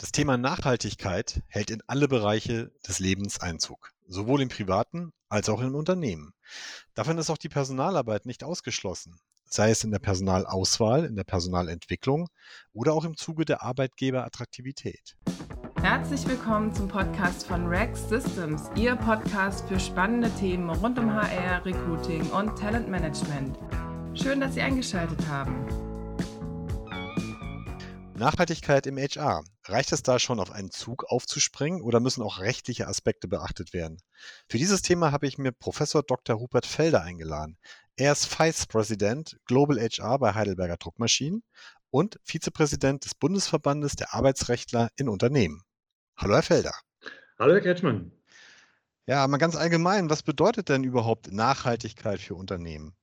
Das Thema Nachhaltigkeit hält in alle Bereiche des Lebens Einzug, sowohl im privaten als auch im Unternehmen. Davon ist auch die Personalarbeit nicht ausgeschlossen, sei es in der Personalauswahl, in der Personalentwicklung oder auch im Zuge der Arbeitgeberattraktivität. Herzlich willkommen zum Podcast von Rex Systems, Ihr Podcast für spannende Themen rund um HR, Recruiting und Talentmanagement. Schön, dass Sie eingeschaltet haben. Nachhaltigkeit im HR. Reicht es da schon auf einen Zug aufzuspringen oder müssen auch rechtliche Aspekte beachtet werden? Für dieses Thema habe ich mir Professor Dr. Rupert Felder eingeladen. Er ist Vice President Global HR bei Heidelberger Druckmaschinen und Vizepräsident des Bundesverbandes der Arbeitsrechtler in Unternehmen. Hallo, Herr Felder. Hallo, Herr Ketschmann. Ja, mal ganz allgemein, was bedeutet denn überhaupt Nachhaltigkeit für Unternehmen?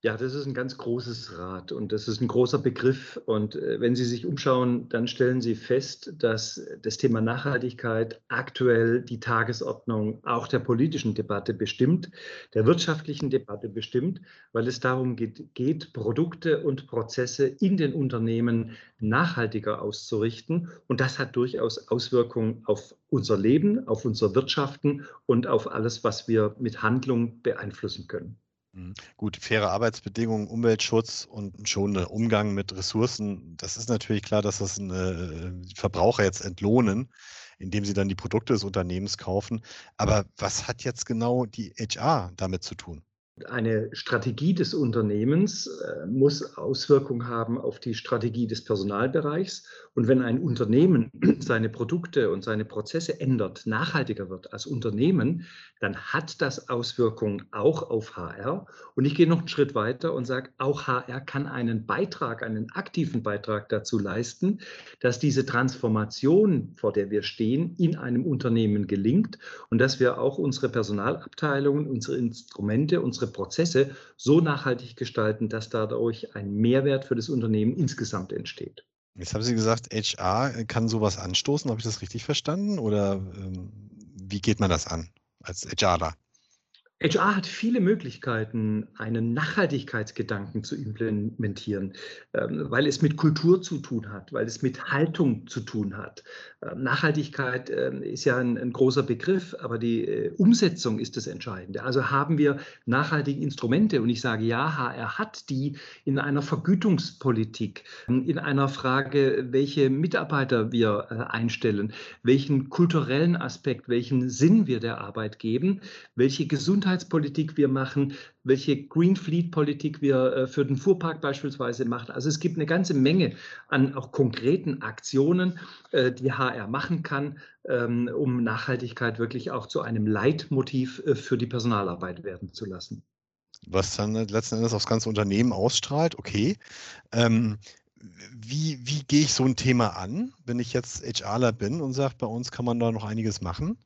Ja, das ist ein ganz großes Rad und das ist ein großer Begriff. Und äh, wenn Sie sich umschauen, dann stellen Sie fest, dass das Thema Nachhaltigkeit aktuell die Tagesordnung auch der politischen Debatte bestimmt, der wirtschaftlichen Debatte bestimmt, weil es darum geht, geht Produkte und Prozesse in den Unternehmen nachhaltiger auszurichten. Und das hat durchaus Auswirkungen auf unser Leben, auf unser Wirtschaften und auf alles, was wir mit Handlung beeinflussen können. Mhm. Gut, faire Arbeitsbedingungen, Umweltschutz und ein schonender Umgang mit Ressourcen, das ist natürlich klar, dass das eine, die Verbraucher jetzt entlohnen, indem sie dann die Produkte des Unternehmens kaufen. Aber was hat jetzt genau die HR damit zu tun? Eine Strategie des Unternehmens äh, muss Auswirkungen haben auf die Strategie des Personalbereichs. Und wenn ein Unternehmen seine Produkte und seine Prozesse ändert, nachhaltiger wird als Unternehmen, dann hat das Auswirkungen auch auf HR. Und ich gehe noch einen Schritt weiter und sage, auch HR kann einen Beitrag, einen aktiven Beitrag dazu leisten, dass diese Transformation, vor der wir stehen, in einem Unternehmen gelingt und dass wir auch unsere Personalabteilungen, unsere Instrumente, unsere Prozesse so nachhaltig gestalten, dass dadurch ein Mehrwert für das Unternehmen insgesamt entsteht. Jetzt haben Sie gesagt, HR kann sowas anstoßen. Habe ich das richtig verstanden? Oder ähm, wie geht man das an als HRler? HR hat viele Möglichkeiten, einen Nachhaltigkeitsgedanken zu implementieren, ähm, weil es mit Kultur zu tun hat, weil es mit Haltung zu tun hat. Ähm, Nachhaltigkeit ähm, ist ja ein, ein großer Begriff, aber die äh, Umsetzung ist das Entscheidende. Also haben wir nachhaltige Instrumente und ich sage ja, HR hat die in einer Vergütungspolitik, in einer Frage, welche Mitarbeiter wir äh, einstellen, welchen kulturellen Aspekt, welchen Sinn wir der Arbeit geben, welche Gesundheit Gesundheitspolitik wir machen, welche Green Fleet Politik wir äh, für den Fuhrpark beispielsweise machen. Also es gibt eine ganze Menge an auch konkreten Aktionen, äh, die HR machen kann, ähm, um Nachhaltigkeit wirklich auch zu einem Leitmotiv äh, für die Personalarbeit werden zu lassen. Was dann letzten Endes aufs ganze Unternehmen ausstrahlt, okay. Ähm, wie, wie gehe ich so ein Thema an, wenn ich jetzt HRler bin und sage, bei uns kann man da noch einiges machen?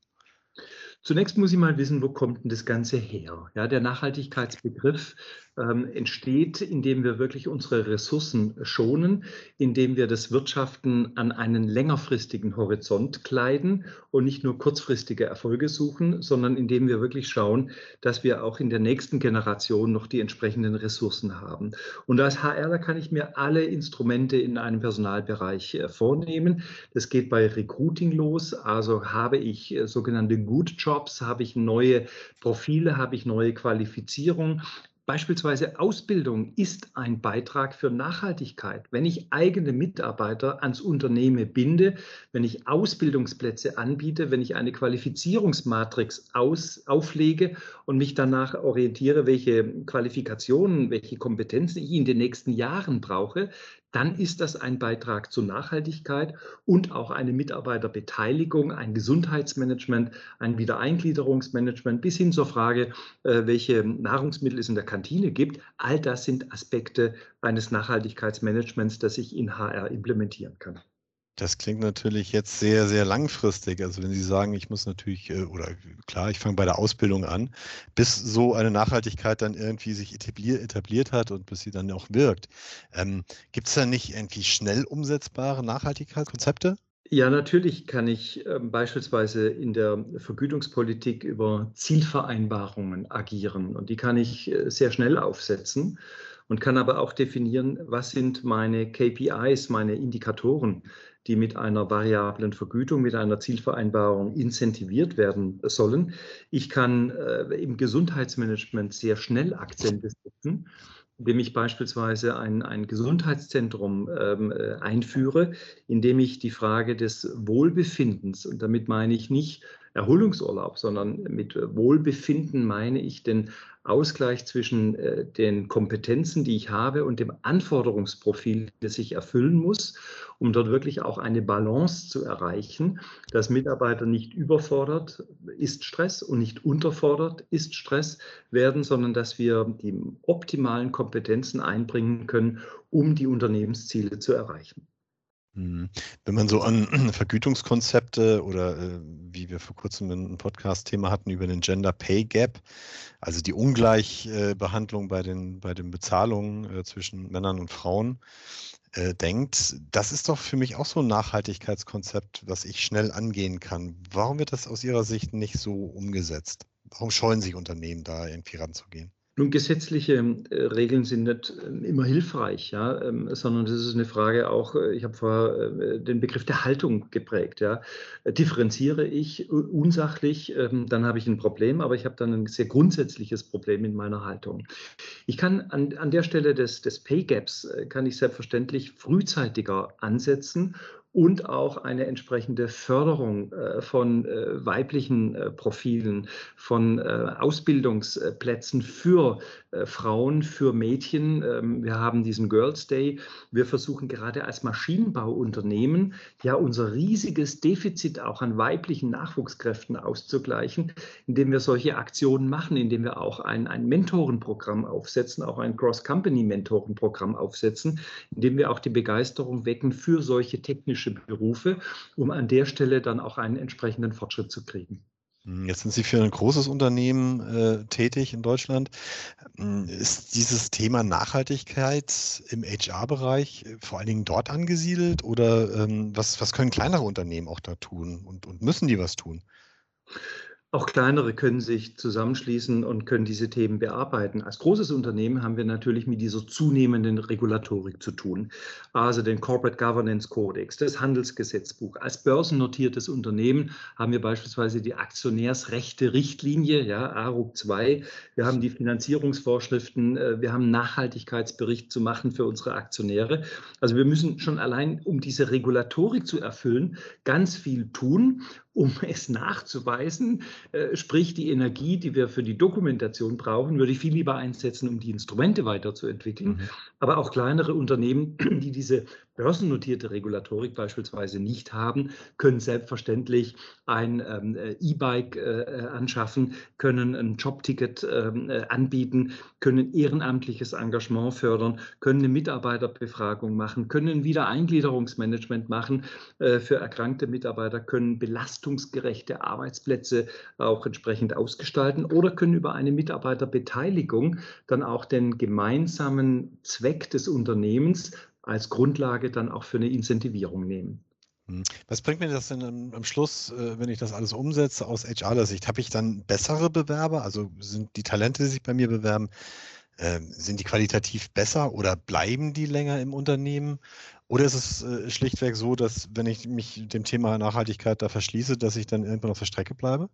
Zunächst muss ich mal wissen, wo kommt denn das Ganze her? Ja, der Nachhaltigkeitsbegriff ähm, entsteht, indem wir wirklich unsere Ressourcen schonen, indem wir das Wirtschaften an einen längerfristigen Horizont kleiden und nicht nur kurzfristige Erfolge suchen, sondern indem wir wirklich schauen, dass wir auch in der nächsten Generation noch die entsprechenden Ressourcen haben. Und als HRler kann ich mir alle Instrumente in einem Personalbereich äh, vornehmen. Das geht bei Recruiting los, also habe ich äh, sogenannte Good Jobs, habe ich neue Profile, habe ich neue Qualifizierung, Beispielsweise Ausbildung ist ein Beitrag für Nachhaltigkeit. Wenn ich eigene Mitarbeiter ans Unternehmen binde, wenn ich Ausbildungsplätze anbiete, wenn ich eine Qualifizierungsmatrix aus, auflege und mich danach orientiere, welche Qualifikationen, welche Kompetenzen ich in den nächsten Jahren brauche, dann ist das ein Beitrag zur Nachhaltigkeit und auch eine Mitarbeiterbeteiligung, ein Gesundheitsmanagement, ein Wiedereingliederungsmanagement bis hin zur Frage, äh, welche Nahrungsmittel es in der Kantine gibt. All das sind Aspekte eines Nachhaltigkeitsmanagements, das ich in HR implementieren kann. Das klingt natürlich jetzt sehr, sehr langfristig. Also wenn Sie sagen, ich muss natürlich, äh, oder klar, ich fange bei der Ausbildung an, bis so eine Nachhaltigkeit dann irgendwie sich etabliert, hat und bis sie dann auch wirkt. Ähm, Gibt es da nicht irgendwie schnell umsetzbare Nachhaltigkeitskonzepte? Ja, natürlich kann ich äh, beispielsweise in der Vergütungspolitik über Zielvereinbarungen agieren und die kann ich äh, sehr schnell aufsetzen und kann aber auch definieren, was sind meine KPIs, meine Indikatoren, die mit einer variablen Vergütung, mit einer Zielvereinbarung incentiviert werden sollen. Ich kann äh, im Gesundheitsmanagement sehr schnell Akzente setzen indem ich beispielsweise ein, ein Gesundheitszentrum ähm, äh, einführe, indem ich die Frage des Wohlbefindens, und damit meine ich nicht Erholungsurlaub, sondern mit Wohlbefinden meine ich den Ausgleich zwischen äh, den Kompetenzen, die ich habe und dem Anforderungsprofil, das ich erfüllen muss, um dort wirklich auch eine Balance zu erreichen, dass Mitarbeiter nicht überfordert ist Stress und nicht unterfordert ist Stress werden, sondern dass wir die optimalen Kompetenzen einbringen können, um die Unternehmensziele zu erreichen. Mhm. Wenn man so an Vergütungskonzepte oder äh, wie wir vor kurzem ein Podcast-Thema hatten über den Gender Pay Gap, also die Ungleichbehandlung bei den, bei den Bezahlungen äh, zwischen Männern und Frauen, äh, denkt, das ist doch für mich auch so ein Nachhaltigkeitskonzept, was ich schnell angehen kann. Warum wird das aus Ihrer Sicht nicht so umgesetzt? Warum scheuen sich Unternehmen da irgendwie ranzugehen? Nun, gesetzliche äh, Regeln sind nicht äh, immer hilfreich, ja, ähm, sondern das ist eine Frage auch, äh, ich habe vorher den Begriff der Haltung geprägt. Ja. Differenziere ich unsachlich, ähm, dann habe ich ein Problem, aber ich habe dann ein sehr grundsätzliches Problem in meiner Haltung. Ich kann an, an der Stelle des, des Pay Gaps, kann ich selbstverständlich frühzeitiger ansetzen und auch eine entsprechende Förderung äh, von äh, weiblichen äh, Profilen, von Ausbildungsplätzen für Frauen, für Mädchen. Ähm, wir haben diesen Girls Day. Wir versuchen gerade als Maschinenbauunternehmen ja unser riesiges Defizit auch an weiblichen Nachwuchskräften auszugleichen, indem wir solche Aktionen machen, indem wir auch ein, ein Mentorenprogramm aufsetzen, auch ein Cross-Company-Mentorenprogramm aufsetzen, indem wir auch die Begeisterung wecken für solche technischen technische Berufe, um an der Stelle dann auch einen entsprechenden Fortschritt zu kriegen. Hm, jetzt sind Sie für ein großes Unternehmen äh, tätig in Deutschland. Hm, ist dieses Thema Nachhaltigkeit im HR-Bereich äh, vor allen Dingen dort angesiedelt oder ähm, was, was können kleinere Unternehmen auch da tun und, und müssen die was tun? Auch kleinere können sich zusammenschließen und können diese Themen bearbeiten. Als großes Unternehmen haben wir natürlich mit dieser zunehmenden Regulatorik zu tun. Also den Corporate Governance Codex, das Handelsgesetzbuch. Als börsennotiertes Unternehmen haben wir beispielsweise die Aktionärsrechte Richtlinie, ja, ARUG 2. Wir haben die Finanzierungsvorschriften. Äh, wir haben einen Nachhaltigkeitsbericht zu machen für unsere Aktionäre. Also wir müssen schon allein, um diese Regulatorik zu erfüllen, ganz viel tun um es nachzuweisen. Äh, sprich, die Energie, die wir für die Dokumentation brauchen, würde ich viel lieber einsetzen, um die Instrumente weiterzuentwickeln. Mhm. Aber auch kleinere Unternehmen, die diese börsennotierte Regulatorik beispielsweise nicht haben, können selbstverständlich ein ähm, äh, E-Bike äh, äh, anschaffen, können ein Jobticket ähm, äh, anbieten, können ehrenamtliches Engagement fördern, können eine Mitarbeiterbefragung machen, können ein Wiedereingliederungsmanagement machen äh, für erkrankte Mitarbeiter, können belastungsgerechte Arbeitsplätze auch entsprechend ausgestalten oder können über eine Mitarbeiterbeteiligung dann auch den gemeinsamen Zweck des Unternehmens als Grundlage dann auch für eine Incentivierung nehmen. Hm. Was bringt mir das denn am, Schluss, äh, wenn ich das alles umsetze aus HR-Sicht? Habe ich dann bessere Bewerber? Also sind die Talente, die sich bei mir bewerben, ähm, sind die qualitativ besser oder bleiben die länger im Unternehmen? Oder ist es äh, schlichtweg so, dass wenn ich mich dem Thema Nachhaltigkeit da verschließe, dass ich dann irgendwann auf der Strecke bleibe?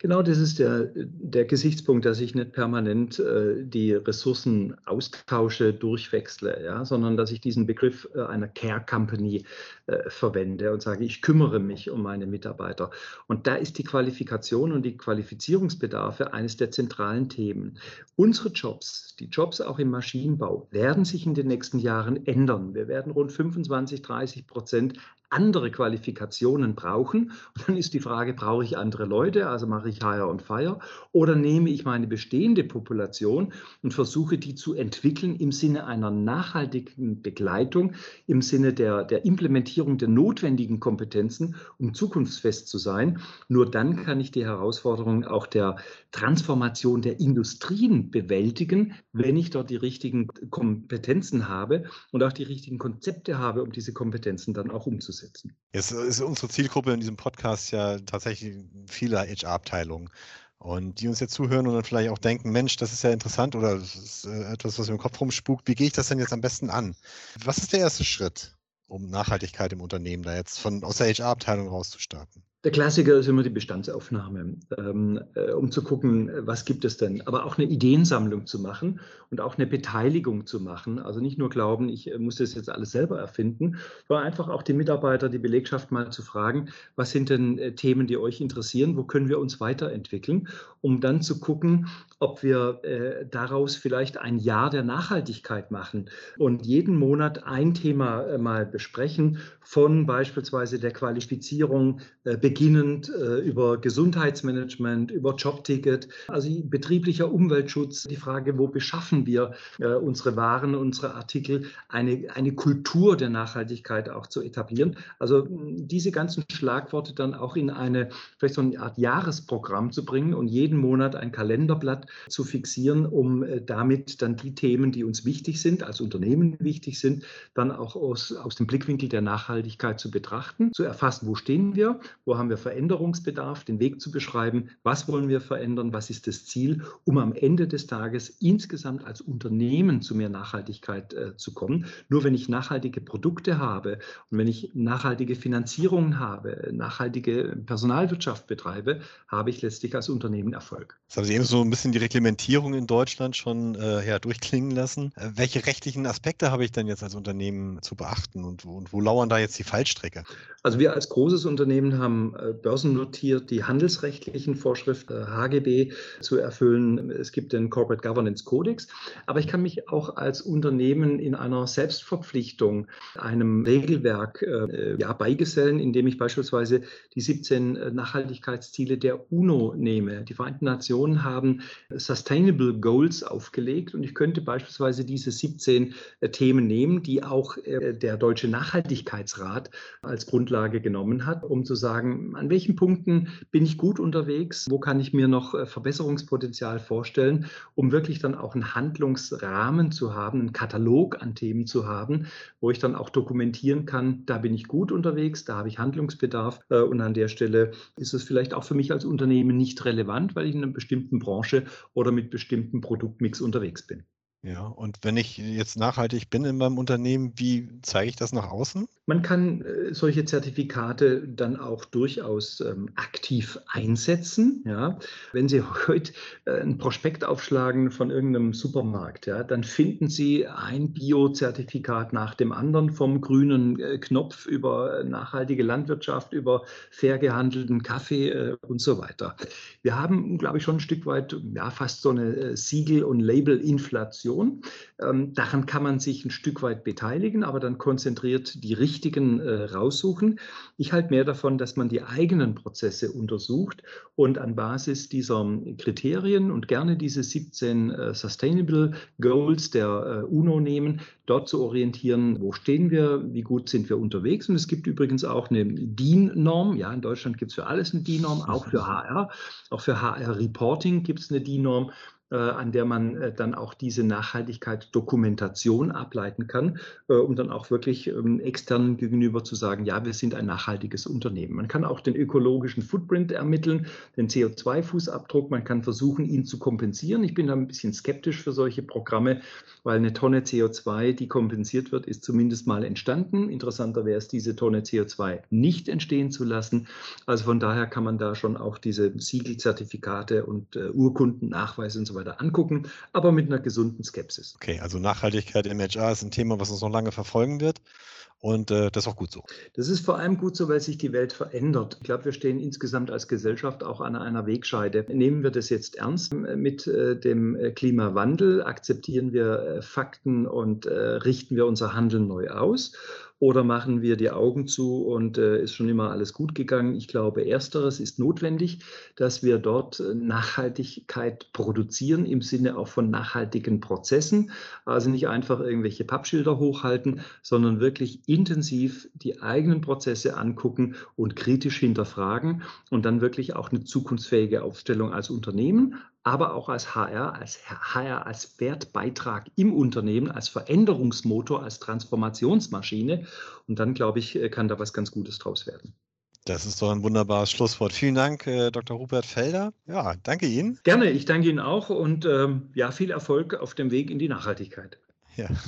Genau, das ist der, der Gesichtspunkt, dass ich nicht permanent äh, die Ressourcen austausche, durchwechsle, ja, sondern dass ich diesen Begriff äh, einer Care Company äh, verwende und sage, ich kümmere mich um meine Mitarbeiter. Und da ist die Qualifikation und die Qualifizierungsbedarfe eines der zentralen Themen. Unsere Jobs, die Jobs auch im Maschinenbau, werden sich in den nächsten Jahren ändern. Wir werden rund 25, 30 Prozent andere Qualifikationen brauchen. Und dann ist die Frage, brauche ich andere Leute, also mache ich Hire und Fire, oder nehme ich meine bestehende Population und versuche die zu entwickeln im Sinne einer nachhaltigen Begleitung, im Sinne der, der Implementierung der notwendigen Kompetenzen, um zukunftsfest zu sein. Nur dann kann ich die Herausforderungen auch der Transformation der Industrien bewältigen, wenn ich dort die richtigen Kompetenzen habe und auch die richtigen Konzepte habe, um diese Kompetenzen dann auch umzusetzen umsetzen. Jetzt ist unsere Zielgruppe in diesem Podcast ja tatsächlich viele HR-Abteilungen. Und die uns jetzt zuhören und dann vielleicht auch denken, Mensch, das ist ja interessant oder das ist äh, etwas, was mir im Kopf rumspukt. Wie gehe ich das denn jetzt am besten an? Was ist der erste Schritt, um Nachhaltigkeit im Unternehmen da jetzt von aus der HR-Abteilung rauszustarten? Der Klassiker ist immer die Bestandsaufnahme, ähm, äh, um zu gucken, was gibt es denn, aber auch eine Ideensammlung zu machen und auch eine Beteiligung zu machen. Also nicht nur glauben, ich äh, muss das jetzt alles selber erfinden, sondern einfach auch die Mitarbeiter, die Belegschaft mal zu fragen, was sind denn äh, Themen, die euch interessieren, wo können wir uns weiterentwickeln, um dann zu gucken, ob wir äh, daraus vielleicht ein Jahr der Nachhaltigkeit machen und jeden Monat ein Thema äh, mal besprechen, von beispielsweise der Qualifizierung, äh, beginnend äh, über Gesundheitsmanagement, über Jobticket, also betrieblicher Umweltschutz, die Frage, wo beschaffen wir äh, unsere Waren, unsere Artikel, eine, eine Kultur der Nachhaltigkeit auch zu etablieren. Also diese ganzen Schlagworte dann auch in eine, vielleicht so eine Art Jahresprogramm zu bringen und jeden Monat ein Kalenderblatt zu fixieren, um äh, damit dann die Themen, die uns wichtig sind, als Unternehmen wichtig sind, dann auch aus, aus dem Blickwinkel der Nachhaltigkeit zu betrachten, zu erfassen, wo stehen wir, wo haben wir Veränderungsbedarf, den Weg zu beschreiben, was wollen wir verändern, was ist das Ziel, um am Ende des Tages insgesamt als Unternehmen zu mehr Nachhaltigkeit äh, zu kommen. Nur wenn ich nachhaltige Produkte habe und wenn ich nachhaltige Finanzierungen habe, nachhaltige Personalwirtschaft betreibe, habe ich letztlich als Unternehmen Erfolg. Das haben Sie eben so ein bisschen die Reglementierung in Deutschland schon äh, ja, durchklingen lassen. Äh, welche rechtlichen Aspekte habe ich denn jetzt als Unternehmen zu beachten und, und wo lauern da jetzt die Fallstrecke? Also wir als großes Unternehmen haben äh, börsennotiert die handelsrechtlichen Vorschriften HGB äh, zu erfüllen. Es gibt den Corporate Governance Codex. Aber ich kann mich auch als Unternehmen in einer Selbstverpflichtung einem Regelwerk äh, ja, beigesellen, indem ich beispielsweise die 17 Nachhaltigkeitsziele der UNO nehme. Die Vereinten Nationen haben Sustainable Goals aufgelegt. Und ich könnte beispielsweise diese 17 Themen nehmen, die auch der Deutsche Nachhaltigkeitsrat als Grundlage genommen hat, um zu sagen, an welchen Punkten bin ich gut unterwegs, wo kann ich mir noch äh, Verbesserungspotenzial vorstellen, um wirklich dann auch einen Handlungsrahmen zu haben, einen Katalog an Themen zu haben, wo ich dann auch dokumentieren kann, da bin ich gut unterwegs, da habe ich Handlungsbedarf äh, und an der Stelle ist es vielleicht auch für mich als Unternehmen nicht relevant, weil ich in einer bestimmten Branche oder mit bestimmten Produktmix unterwegs bin. Ja, und wenn ich jetzt nachhaltig bin in meinem Unternehmen, wie zeige ich das nach außen? Man kann äh, solche Zertifikate dann auch durchaus ähm, aktiv einsetzen. Ja. Wenn Sie heute äh, ein Prospekt aufschlagen von irgendeinem Supermarkt, ja, dann finden Sie ein Bio-Zertifikat nach dem anderen, vom grünen äh, Knopf über nachhaltige Landwirtschaft, über fair gehandelten Kaffee äh, und so weiter. Wir haben, glaube ich, schon ein Stück weit ja, fast so eine Siegel- und Label-Inflation. Organisation. Ähm, daran kann man sich ein Stück weit beteiligen, aber dann konzentriert die richtigen äh, raussuchen. Ich halte mehr davon, dass man die eigenen Prozesse untersucht und an Basis dieser Kriterien und gerne diese 17 äh, Sustainable Goals der äh, UNO nehmen, dort zu orientieren, wo stehen wir, wie gut sind wir unterwegs. Und es gibt übrigens auch eine DIN-Norm. Ja, in Deutschland gibt es für alles eine DIN-Norm, auch für HR. Auch für HR-Reporting gibt es eine DIN-Norm. Äh, an der man äh, dann auch diese Nachhaltigkeit-Dokumentation ableiten kann, äh, um dann auch wirklich ähm, externen gegenüber zu sagen, ja, wir sind ein nachhaltiges Unternehmen. Man kann auch den ökologischen Footprint ermitteln, den CO2-Fußabdruck, man kann versuchen, ihn zu kompensieren. Ich bin da ein bisschen skeptisch für solche Programme, weil eine Tonne CO2, die kompensiert wird, ist zumindest mal entstanden. Interessanter wäre es, diese Tonne CO2 nicht entstehen zu lassen. Also von daher kann man da schon auch diese Siegelzertifikate und Urkunden, Nachweise und so weiter angucken, aber mit einer gesunden Skepsis. Okay, also Nachhaltigkeit im HR ist ein Thema, was uns noch lange verfolgen wird. Und äh, das ist auch gut so. Das ist vor allem gut so, weil sich die Welt verändert. Ich glaube, wir stehen insgesamt als Gesellschaft auch an einer Wegscheide. Nehmen wir das jetzt ernst mit äh, dem äh, Klimawandel? Akzeptieren wir äh, Fakten und äh, richten wir unser Handeln neu aus? Oder machen wir die Augen zu und äh, ist schon immer alles gut gegangen? Ich glaube, ersteres ist notwendig, dass wir dort äh, Nachhaltigkeit produzieren im Sinne auch von nachhaltigen Prozessen. Also nicht einfach irgendwelche Pappschilder hochhalten, sondern wirklich intensiv die eigenen Prozesse angucken und kritisch hinterfragen und dann wirklich auch eine zukunftsfähige Aufstellung als Unternehmen, aber auch als HR, als HR als Wertbeitrag im Unternehmen, als Veränderungsmotor, als Transformationsmaschine. Und dann, glaube ich, äh, kann da was ganz Gutes draus werden. Das ist doch ein wunderbares Schlusswort. Vielen Dank, äh, Dr. Rupert Felder. Ja, danke Ihnen. Gerne, ich danke Ihnen auch und ähm, ja, viel Erfolg auf dem Weg in die Nachhaltigkeit. Ja.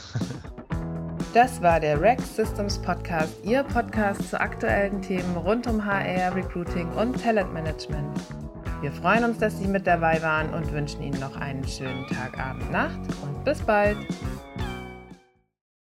Das war der Rex Systems Podcast, Ihr Podcast zu aktuellen Themen rund um HR, Recruiting und Talentmanagement. Wir freuen uns, dass Sie mit dabei waren und wünschen Ihnen noch einen schönen Tag, Abend, Nacht und bis bald.